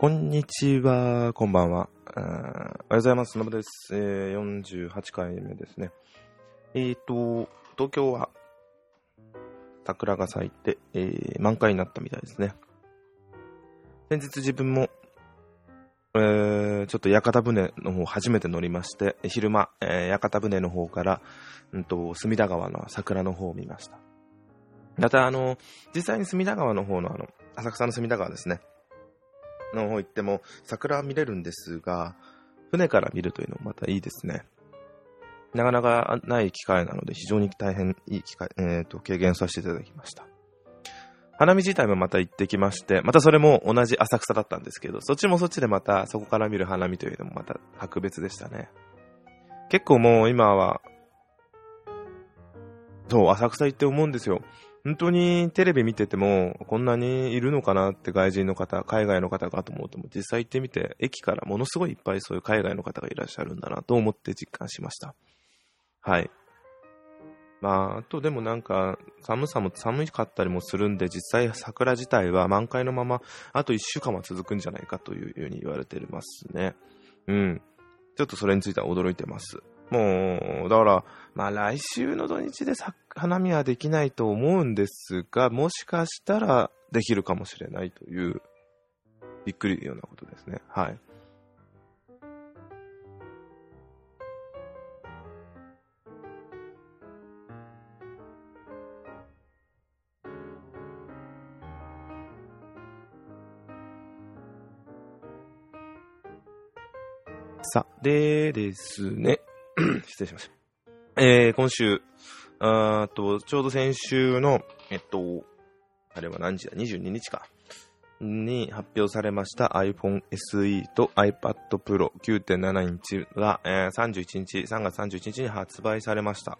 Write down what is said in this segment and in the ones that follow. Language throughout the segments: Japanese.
こんにちは、こんばんは。おはようございます。のぶです。えー、48回目ですね。えっ、ー、と、東京は桜が咲いて、えー、満開になったみたいですね。先日自分も、えー、ちょっと屋形船の方初めて乗りまして、昼間、え、屋形船の方から、うんと、隅田川の桜の方を見ました。また、あの、実際に隅田川の方のあの、浅草の隅田川ですね。の方行っても桜は見れるんですが、船から見るというのもまたいいですね。なかなかない機会なので非常に大変いい機会、えーと、軽減させていただきました。花見自体もまた行ってきまして、またそれも同じ浅草だったんですけど、そっちもそっちでまたそこから見る花見というのもまた格別でしたね。結構もう今は、そう、浅草行って思うんですよ。本当にテレビ見てても、こんなにいるのかなって外人の方、海外の方かと思うと、実際行ってみて、駅からものすごいいっぱいそういう海外の方がいらっしゃるんだなと思って実感しました。はい。まあ、あとでもなんか、寒さも寒かったりもするんで、実際桜自体は満開のまま、あと1週間は続くんじゃないかというように言われてますね。うん。ちょっとそれについては驚いてます。もう、だから、まあ来週の土日で花見はできないと思うんですが、もしかしたらできるかもしれないという、びっくりようなことですね。はい。さ、でですね。失礼しました。えー、今週、あと、ちょうど先週の、えっと、あれは何時だ ?22 日か。に発表されました iPhone SE と iPad Pro 9.7インチが、えー、31日、3月31日に発売されました。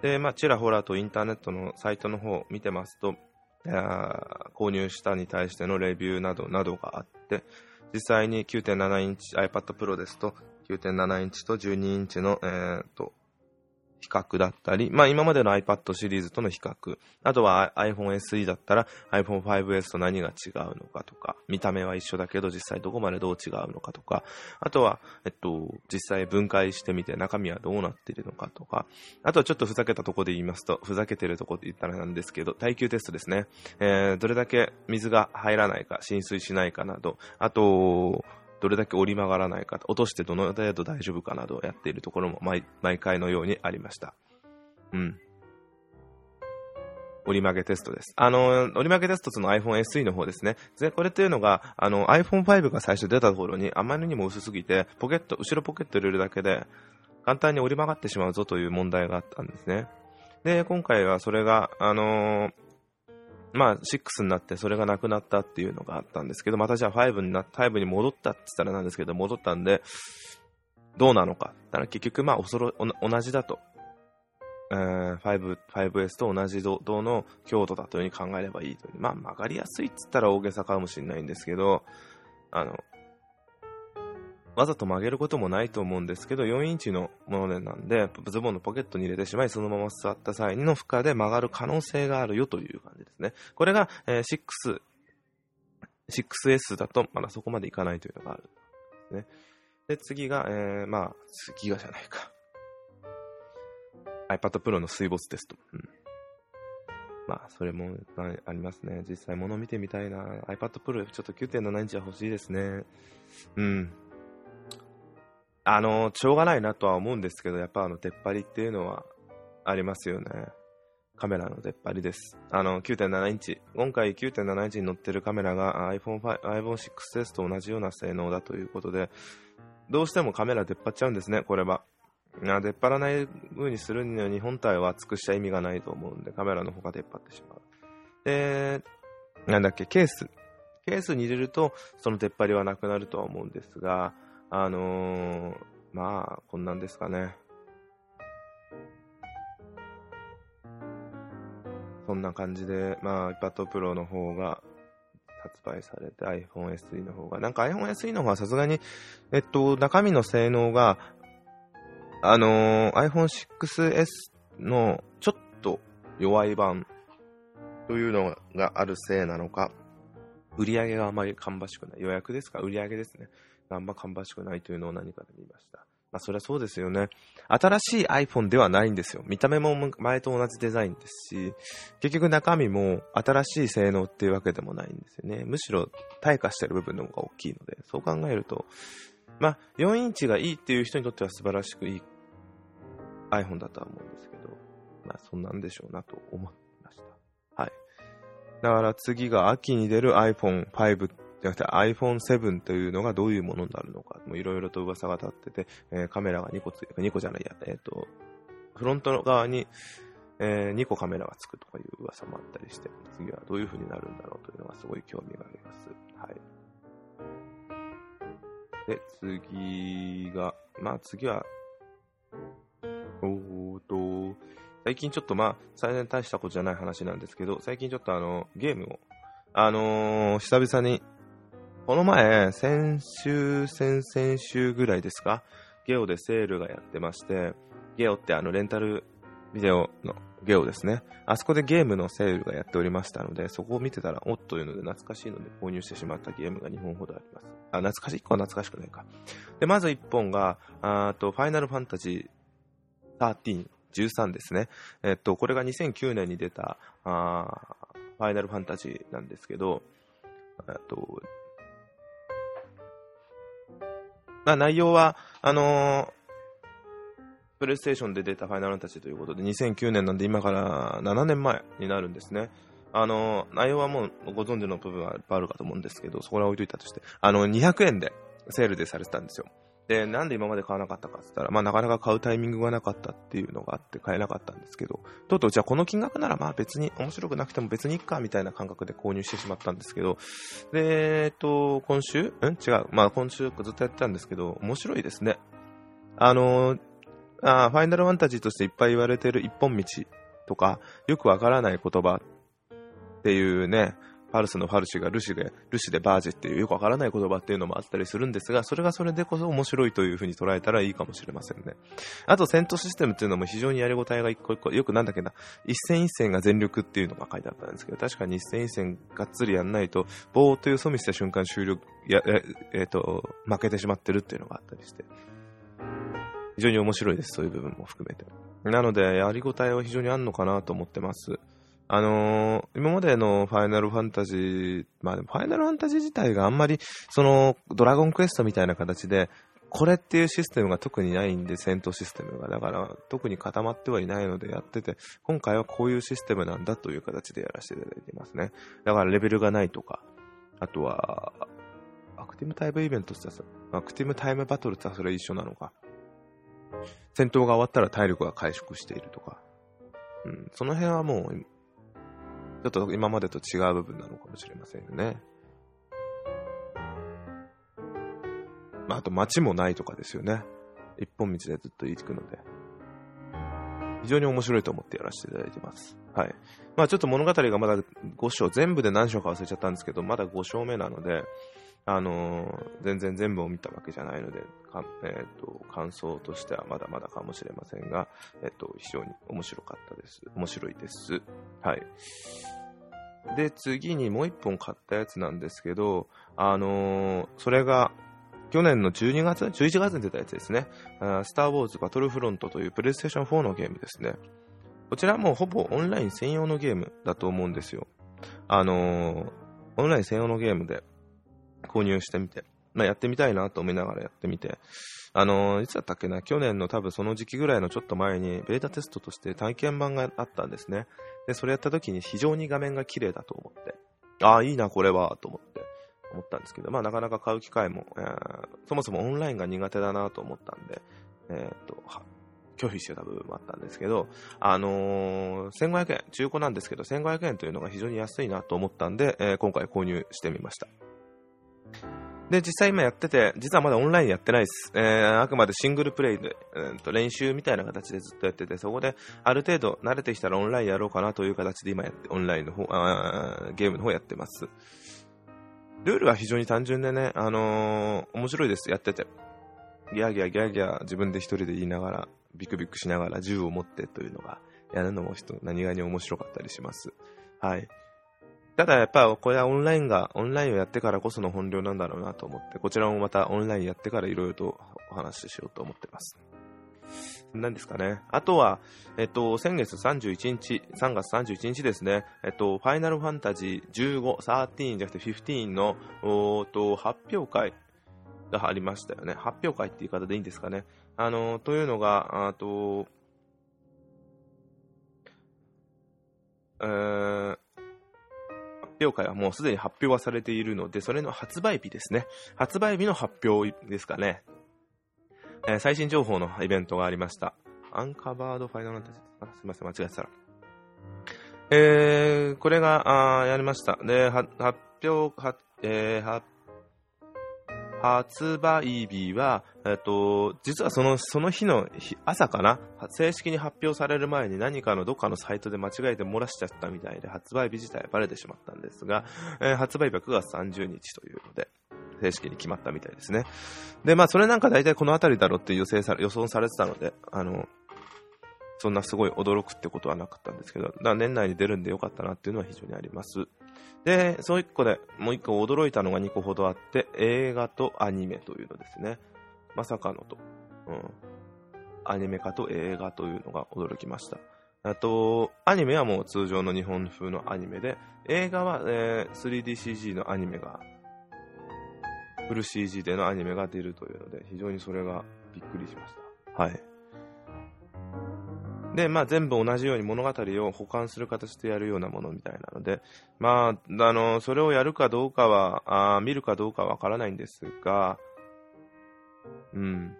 で、まあ、ちらほらとインターネットのサイトの方を見てますと、購入したに対してのレビューなどなどがあって、実際に9.7インチ iPad Pro ですと9.7インチと12インチの、えー、と比較だったり、まあ今までの iPad シリーズとの比較、あとは iPhone SE だったら iPhone 5S と何が違うのかとか、見た目は一緒だけど実際どこまでどう違うのかとか、あとは、えっと、実際分解してみて中身はどうなっているのかとか、あとはちょっとふざけたところで言いますと、ふざけてるところで言ったらなんですけど、耐久テストですね。えー、どれだけ水が入らないか、浸水しないかなど、あと、どれだけ折り曲がらないか、落としてどの程度大丈夫かなどをやっているところも毎回のようにありました。うん。折り曲げテストです。あの、折り曲げテストの iPhone SE の方ですね。で、これっていうのが、あの、iPhone5 が最初出た頃にあまりにも薄すぎて、ポケット、後ろポケット入れるだけで、簡単に折り曲がってしまうぞという問題があったんですね。で、今回はそれが、あのー、まあ、6になってそれがなくなったっていうのがあったんですけど、またじゃあ5にな、5に戻ったって言ったらなんですけど、戻ったんで、どうなのか。だから結局、まあ、おそろ、同じだと。えー、5、5S と同じ度の強度だというふうに考えればいいという。まあ、曲がりやすいって言ったら大げさかもしれないんですけど、あの、わざと曲げることもないと思うんですけど、4インチのものでなんで、ズボンのポケットに入れてしまい、そのまま座った際の負荷で曲がる可能性があるよという感じですね。これが、えー、6、6S だと、まだそこまでいかないというのがあるでね。で、次が、えー、まあ、次がじゃないか。iPad Pro の水没テスト。うん。まあ、それもありますね。実際物見てみたいな。iPad Pro ちょっと9.7インチは欲しいですね。うん。あの、しょうがないなとは思うんですけど、やっぱあの、出っ張りっていうのはありますよね。カメラの出っ張りです。あの、9.7インチ。今回9.7インチに載ってるカメラが iPhone, iPhone 6S と同じような性能だということで、どうしてもカメラ出っ張っちゃうんですね、これは。出っ張らない風にするには日本体を厚くした意味がないと思うんで、カメラの方が出っ張ってしまう。で、なんだっけ、ケース。ケースに入れると、その出っ張りはなくなるとは思うんですが、あのー、まあ、こんなんですかね。そんな感じで、まあ、iPad Pro の方が発売されて iPhone SE の方が、なんか iPhone SE の方はさすがに、えっと、中身の性能が、あのー、iPhone 6S のちょっと弱い版というのがあるせいなのか、売り上げがあまり芳しくない。予約ですか？売り上げですね。あんま芳しくないというのを何かで見ました。まあ、そりゃそうですよね。新しい iPhone ではないんですよ。見た目も前と同じデザインですし、結局中身も新しい性能っていうわけでもないんですよね。むしろ退化してる部分の方が大きいので、そう考えると、まあ、4インチがいいっていう人にとっては素晴らしくいい iPhone だとは思うんですけど、まあ、そんなんでしょうなと思いました。はい。だから次が秋に出る iPhone5 じゃなくて iPhone7 というのがどういうものになるのか、いろいろと噂が立ってて、えー、カメラが2個ついて、2個じゃないや、えっ、ー、と、フロント側に、えー、2個カメラがつくとかいう噂もあったりして、次はどういう風になるんだろうというのがすごい興味があります。はい。で、次が、まあ次は、おーと、最近ちょっとまあ、最大大したことじゃない話なんですけど、最近ちょっとあの、ゲームを、あのー、久々に、この前、先週、先々週ぐらいですか、ゲオでセールがやってまして、ゲオってあの、レンタルビデオのゲオですね。あそこでゲームのセールがやっておりましたので、そこを見てたら、おっというので懐かしいので購入してしまったゲームが2本ほどあります。あ、懐かしい ?1 個は懐かしくないか。で、まず1本が、あと、ファイナルファンタジー13、13ですね。えっと、これが2009年に出た、あファイナルファンタジーなんですけど、えっと、まあ内容は、あのープレイステーションで出たファイナルファンタジーということで、2009年なんで今から7年前になるんですね。あの、内容はもうご存知の部分はいっぱいあるかと思うんですけど、そこら置いといたとして、あの、200円でセールでされてたんですよ。で、なんで今まで買わなかったかって言ったら、まあなかなか買うタイミングがなかったっていうのがあって買えなかったんですけど、とうとうじゃあこの金額ならまあ別に面白くなくても別にいっかみたいな感覚で購入してしまったんですけど、で、えっと、今週？うん？違う。まあ今週ずっとやってたんですけど、面白いですね。あの、あファイナルファンタジーとしていっぱい言われてる一本道とか、よくわからない言葉っていうね、パルスのファルシがルシで、ルシでバージっていうよくわからない言葉っていうのもあったりするんですが、それがそれでこそ面白いというふうに捉えたらいいかもしれませんね。あと、戦闘システムっていうのも非常にやりごたえが一個一個、よくなんだっけな、一戦一戦が全力っていうのが書いてあったんですけど、確かに一戦一戦がっつりやんないと、ぼーっとよそ見した瞬間終了、や、えっ、ー、と、負けてしまってるっていうのがあったりして。非常に面白いです、そういう部分も含めて。なので、やりごたえは非常にあるのかなと思ってます。あのー、今までのファイナルファンタジー、まあでもファイナルファンタジー自体があんまり、その、ドラゴンクエストみたいな形で、これっていうシステムが特にないんで、戦闘システムが。だから、特に固まってはいないのでやってて、今回はこういうシステムなんだという形でやらせていただいてますね。だからレベルがないとか、あとは、アクティブタイムイベントってアクティブタイムバトルってそれ一緒なのか。戦闘が終わったら体力が回復しているとか、うん、その辺はもう、ちょっと今までと違う部分なのかもしれませんよね。まあ、あと街もないとかですよね。一本道でずっと行くので。非常に面白いと思ってやらせていただいてます。はい。まあちょっと物語がまだ5章、全部で何章か忘れちゃったんですけど、まだ5章目なので、あの、全然全部を見たわけじゃないので、えーと、感想としてはまだまだかもしれませんが、えーと、非常に面白かったです。面白いです。はい。で、次にもう一本買ったやつなんですけど、あのー、それが、去年の12月、11月に出たやつですね。スター・ウォーズ・バトルフロントというプレイステーション4のゲームですね。こちらもほぼオンライン専用のゲームだと思うんですよ。あのー、オンライン専用のゲームで、購入してみて、まあ、やってみたいなと思いながらやってみて、あのー、いつだったっけな、去年の多分その時期ぐらいのちょっと前に、ベータテストとして体験版があったんですね。で、それやった時に非常に画面が綺麗だと思って、ああ、いいな、これは、と思って、思ったんですけど、まあ、なかなか買う機会も、えー、そもそもオンラインが苦手だなと思ったんで、えー、っと、拒否してた部分もあったんですけど、あのー、1500円、中古なんですけど、1500円というのが非常に安いなと思ったんで、えー、今回購入してみました。で、実際今やってて、実はまだオンラインやってないです。えー、あくまでシングルプレイで、えー、と練習みたいな形でずっとやってて、そこである程度慣れてきたらオンラインやろうかなという形で今やって、オンラインの方、あゲームの方やってます。ルールは非常に単純でね、あのー、面白いです、やってて。ギャーギャーギャーギャー自分で一人で言いながら、ビクビクしながら銃を持ってというのが、やるのも人、何気に面白かったりします。はい。ただやっぱこれはオンラインが、オンラインをやってからこその本領なんだろうなと思って、こちらもまたオンラインやってからいろいろとお話ししようと思ってます。何ですかね。あとは、えっと、先月31日、3月31日ですね、えっと、ファイナルファンタジー15、13じゃなくて15の、おと、発表会がありましたよね。発表会って言い方でいいんですかね。あの、というのが、あと、えー、発表会はもうすでに発表はされているので、それの発売日ですね。発売日の発表ですかね。えー、最新情報のイベントがありました。アンカバードファイナルファンタジー。すいません、間違えてたら。えー、これが、あやりました。で、発表、はえー、発発売日は、えっと、実はそのその日の朝かな、正式に発表される前に何かのどっかのサイトで間違えて漏らしちゃったみたいで、発売日自体はバレてしまったんですが、えー、発売日は9月30日というので、正式に決まったみたいですね。で、まあ、それなんか大体この辺りだろうって予想さ予想されてたので、あの、そんなすごい驚くってことはなかったんですけど、だ年内に出るんでよかったなっていうのは非常にあります。で、そう一個で、もう一個驚いたのが2個ほどあって、映画とアニメというのですね。まさかのと。うん。アニメ化と映画というのが驚きました。あと、アニメはもう通常の日本風のアニメで、映画は、えー、3DCG のアニメがフル CG でのアニメが出るというので、非常にそれがびっくりしました。はい。で、まあ全部同じように物語を保管する形でやるようなものみたいなので、まあ、あの、それをやるかどうかは、あ見るかどうかはわからないんですが、うん。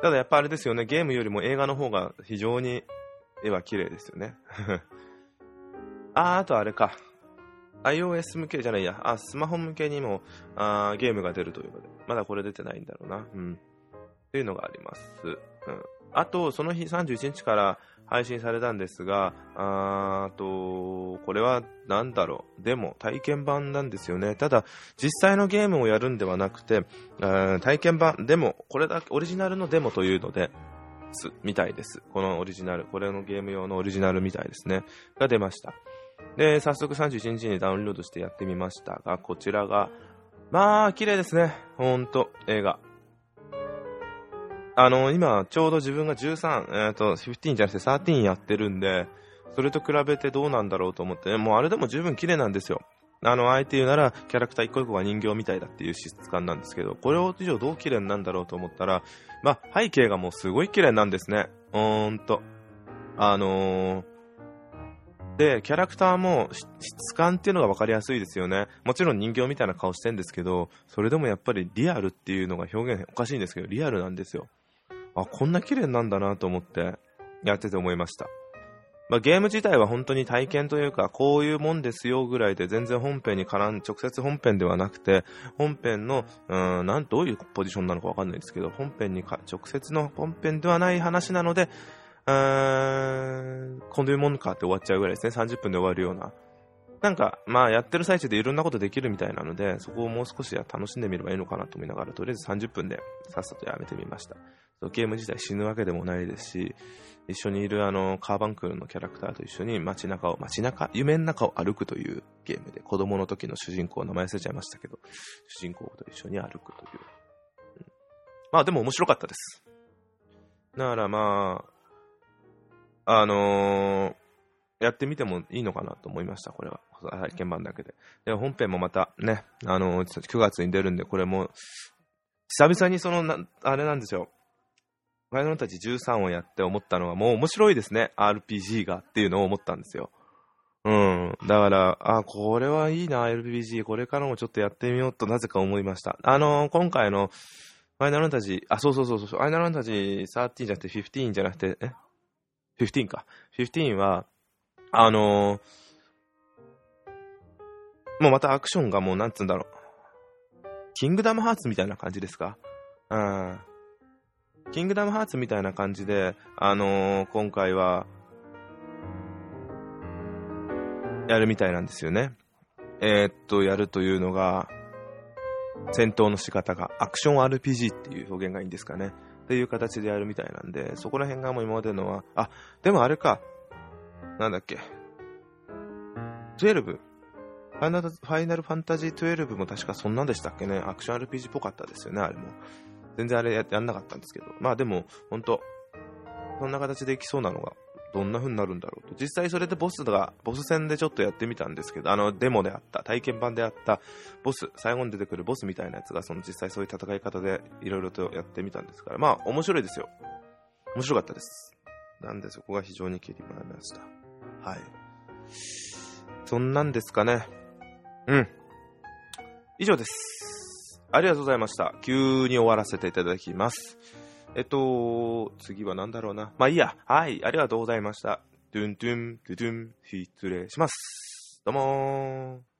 ただやっぱあれですよね、ゲームよりも映画の方が非常に絵は綺麗ですよね。あ、あとあれか。iOS 向けじゃないや、あ、スマホ向けにもあゲームが出るというので、まだこれ出てないんだろうな。うん。っていうのがあります。うん。あと、その日31日から配信されたんですが、あと、これは何だろう。でも、体験版なんですよね。ただ、実際のゲームをやるんではなくて、体験版、でも、これだけ、オリジナルのデモというので、みたいです。このオリジナル、これのゲーム用のオリジナルみたいですね。が出ました。で、早速31日にダウンロードしてやってみましたが、こちらが、まあ、綺麗ですね。ほんと、映画。あの、今、ちょうど自分が13、えっ、ー、と、15じゃなくて13やってるんで、それと比べてどうなんだろうと思って、もうあれでも十分綺麗なんですよ。あの、あえて言うなら、キャラクター一個一個が人形みたいだっていう質感なんですけど、これを以上どう綺麗なんだろうと思ったら、まあ、背景がもうすごい綺麗なんですね。うーんと。あのー、で、キャラクターも質感っていうのが分かりやすいですよね。もちろん人形みたいな顔してるんですけど、それでもやっぱりリアルっていうのが表現おかしいんですけど、リアルなんですよ。あ、こんな綺麗なんだなと思ってやってて思いました。まあ、ゲーム自体は本当に体験というか、こういうもんですよぐらいで全然本編に絡ん、直接本編ではなくて、本編の、うん、なん、どういうポジションなのかわかんないですけど、本編にか、直接の本編ではない話なので、うーん、こういうもんかって終わっちゃうぐらいですね。30分で終わるような。なんか、まあ、やってる最中でいろんなことできるみたいなので、そこをもう少し楽しんでみればいいのかなと思いながら、とりあえず30分でさっさとやめてみました。ゲーム自体死ぬわけでもないですし、一緒にいるあの、カーバンクルのキャラクターと一緒に街中を、街中、夢の中を歩くというゲームで、子供の時の主人公、名前忘れちゃいましたけど、主人公と一緒に歩くという。うん、まあでも面白かったです。だからまあ、あのー、やってみてもいいのかなと思いました、これは。体験版だけで。で、本編もまたね、あのー、9月に出るんで、これも、久々にそのな、あれなんですよ。ファイナルたち13をやって思ったのは、もう面白いですね、RPG がっていうのを思ったんですよ。うん。だから、あ、これはいいな、RPG。これからもちょっとやってみようとなぜか思いました。あのー、今回の、ファイナルファンタジー、あ、そうそうそうそう、ファイナルファンタジー13じゃなくて15じゃなくて、え？15か。15は、あのー、もうまたアクションがもうなんつうんだろう。キングダムハーツみたいな感じですか？うん。キングダムハーツみたいな感じで、あのー、今回は、やるみたいなんですよね。えー、っと、やるというのが、戦闘の仕方が、アクション RPG っていう表現がいいんですかね。っていう形でやるみたいなんで、そこら辺がもう今までのは、あ、でもあれか、なんだっけ。12? ファイナルファイナルファンタジー12も確かそんなんでしたっけね。アクション RPG っぽかったですよね、あれも。全然あれややんなかったんですけど。まあでも、ほんと、そんな形でいきそうなのが、どんな風になるんだろうと。実際それでボスが、ボス戦でちょっとやってみたんですけど、あの、デモであった、体験版であったボス、最後に出てくるボスみたいなやつが、その実際そういう戦い方でいろいろとやってみたんですから、まあ、面白いですよ。面白かったです。なんでそこが非常に気に入りました。はい。そんなんですかね。うん。以上です。ありがとうございました。急に終わらせていただきます。えっと、次は何だろうな。まあいいや。はい、ありがとうございました。ドゥンドゥン、ドゥドゥン、失礼します。どうもー。